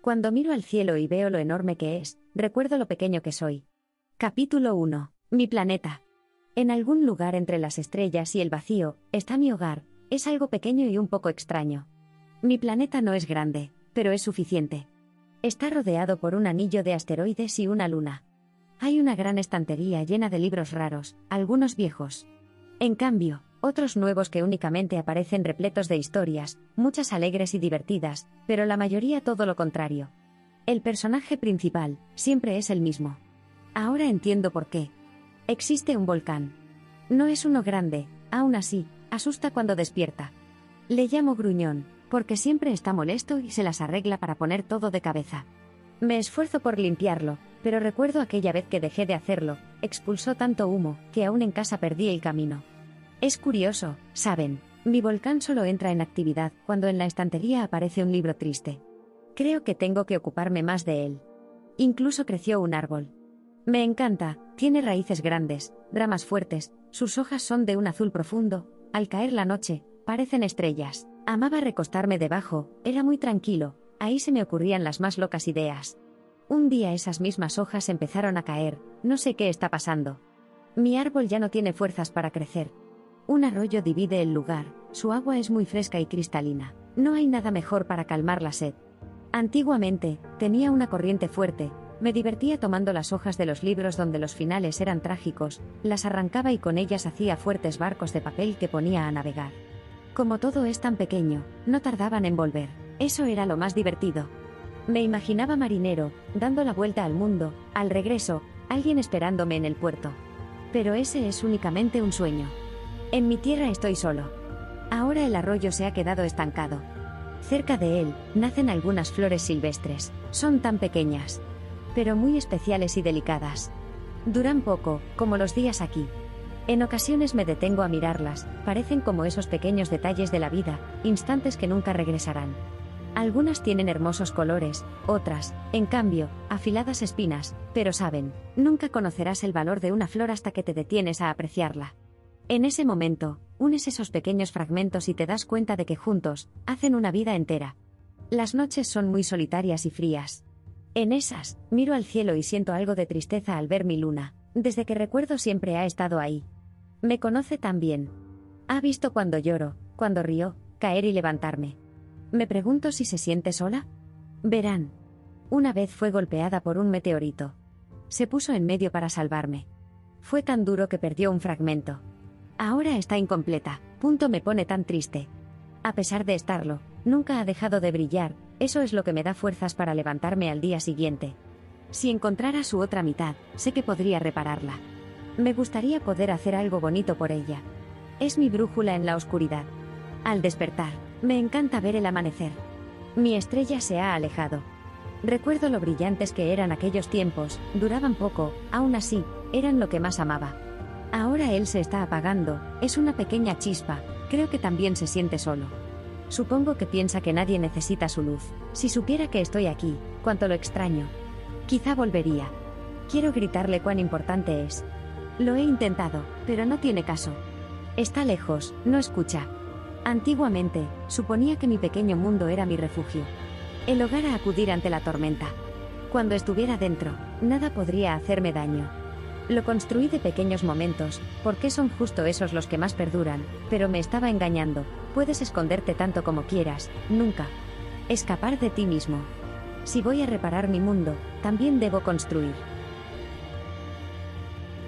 Cuando miro al cielo y veo lo enorme que es, recuerdo lo pequeño que soy. Capítulo 1. Mi planeta. En algún lugar entre las estrellas y el vacío, está mi hogar, es algo pequeño y un poco extraño. Mi planeta no es grande, pero es suficiente. Está rodeado por un anillo de asteroides y una luna. Hay una gran estantería llena de libros raros, algunos viejos. En cambio, otros nuevos que únicamente aparecen repletos de historias, muchas alegres y divertidas, pero la mayoría todo lo contrario. El personaje principal, siempre es el mismo. Ahora entiendo por qué. Existe un volcán. No es uno grande, aún así, asusta cuando despierta. Le llamo gruñón, porque siempre está molesto y se las arregla para poner todo de cabeza. Me esfuerzo por limpiarlo, pero recuerdo aquella vez que dejé de hacerlo, expulsó tanto humo, que aún en casa perdí el camino. Es curioso, saben, mi volcán solo entra en actividad cuando en la estantería aparece un libro triste. Creo que tengo que ocuparme más de él. Incluso creció un árbol. Me encanta, tiene raíces grandes, ramas fuertes, sus hojas son de un azul profundo, al caer la noche, parecen estrellas. Amaba recostarme debajo, era muy tranquilo, ahí se me ocurrían las más locas ideas. Un día esas mismas hojas empezaron a caer, no sé qué está pasando. Mi árbol ya no tiene fuerzas para crecer, un arroyo divide el lugar, su agua es muy fresca y cristalina. No hay nada mejor para calmar la sed. Antiguamente, tenía una corriente fuerte, me divertía tomando las hojas de los libros donde los finales eran trágicos, las arrancaba y con ellas hacía fuertes barcos de papel que ponía a navegar. Como todo es tan pequeño, no tardaban en volver, eso era lo más divertido. Me imaginaba marinero, dando la vuelta al mundo, al regreso, alguien esperándome en el puerto. Pero ese es únicamente un sueño. En mi tierra estoy solo. Ahora el arroyo se ha quedado estancado. Cerca de él, nacen algunas flores silvestres, son tan pequeñas, pero muy especiales y delicadas. Duran poco, como los días aquí. En ocasiones me detengo a mirarlas, parecen como esos pequeños detalles de la vida, instantes que nunca regresarán. Algunas tienen hermosos colores, otras, en cambio, afiladas espinas, pero saben, nunca conocerás el valor de una flor hasta que te detienes a apreciarla. En ese momento, unes esos pequeños fragmentos y te das cuenta de que juntos, hacen una vida entera. Las noches son muy solitarias y frías. En esas, miro al cielo y siento algo de tristeza al ver mi luna, desde que recuerdo siempre ha estado ahí. Me conoce tan bien. Ha visto cuando lloro, cuando río, caer y levantarme. Me pregunto si se siente sola. Verán. Una vez fue golpeada por un meteorito. Se puso en medio para salvarme. Fue tan duro que perdió un fragmento. Ahora está incompleta, punto me pone tan triste. A pesar de estarlo, nunca ha dejado de brillar, eso es lo que me da fuerzas para levantarme al día siguiente. Si encontrara su otra mitad, sé que podría repararla. Me gustaría poder hacer algo bonito por ella. Es mi brújula en la oscuridad. Al despertar, me encanta ver el amanecer. Mi estrella se ha alejado. Recuerdo lo brillantes que eran aquellos tiempos, duraban poco, aún así, eran lo que más amaba. Ahora él se está apagando, es una pequeña chispa, creo que también se siente solo. Supongo que piensa que nadie necesita su luz. Si supiera que estoy aquí, cuánto lo extraño. Quizá volvería. Quiero gritarle cuán importante es. Lo he intentado, pero no tiene caso. Está lejos, no escucha. Antiguamente, suponía que mi pequeño mundo era mi refugio. El hogar a acudir ante la tormenta. Cuando estuviera dentro, nada podría hacerme daño. Lo construí de pequeños momentos, porque son justo esos los que más perduran, pero me estaba engañando. Puedes esconderte tanto como quieras, nunca. Escapar de ti mismo. Si voy a reparar mi mundo, también debo construir.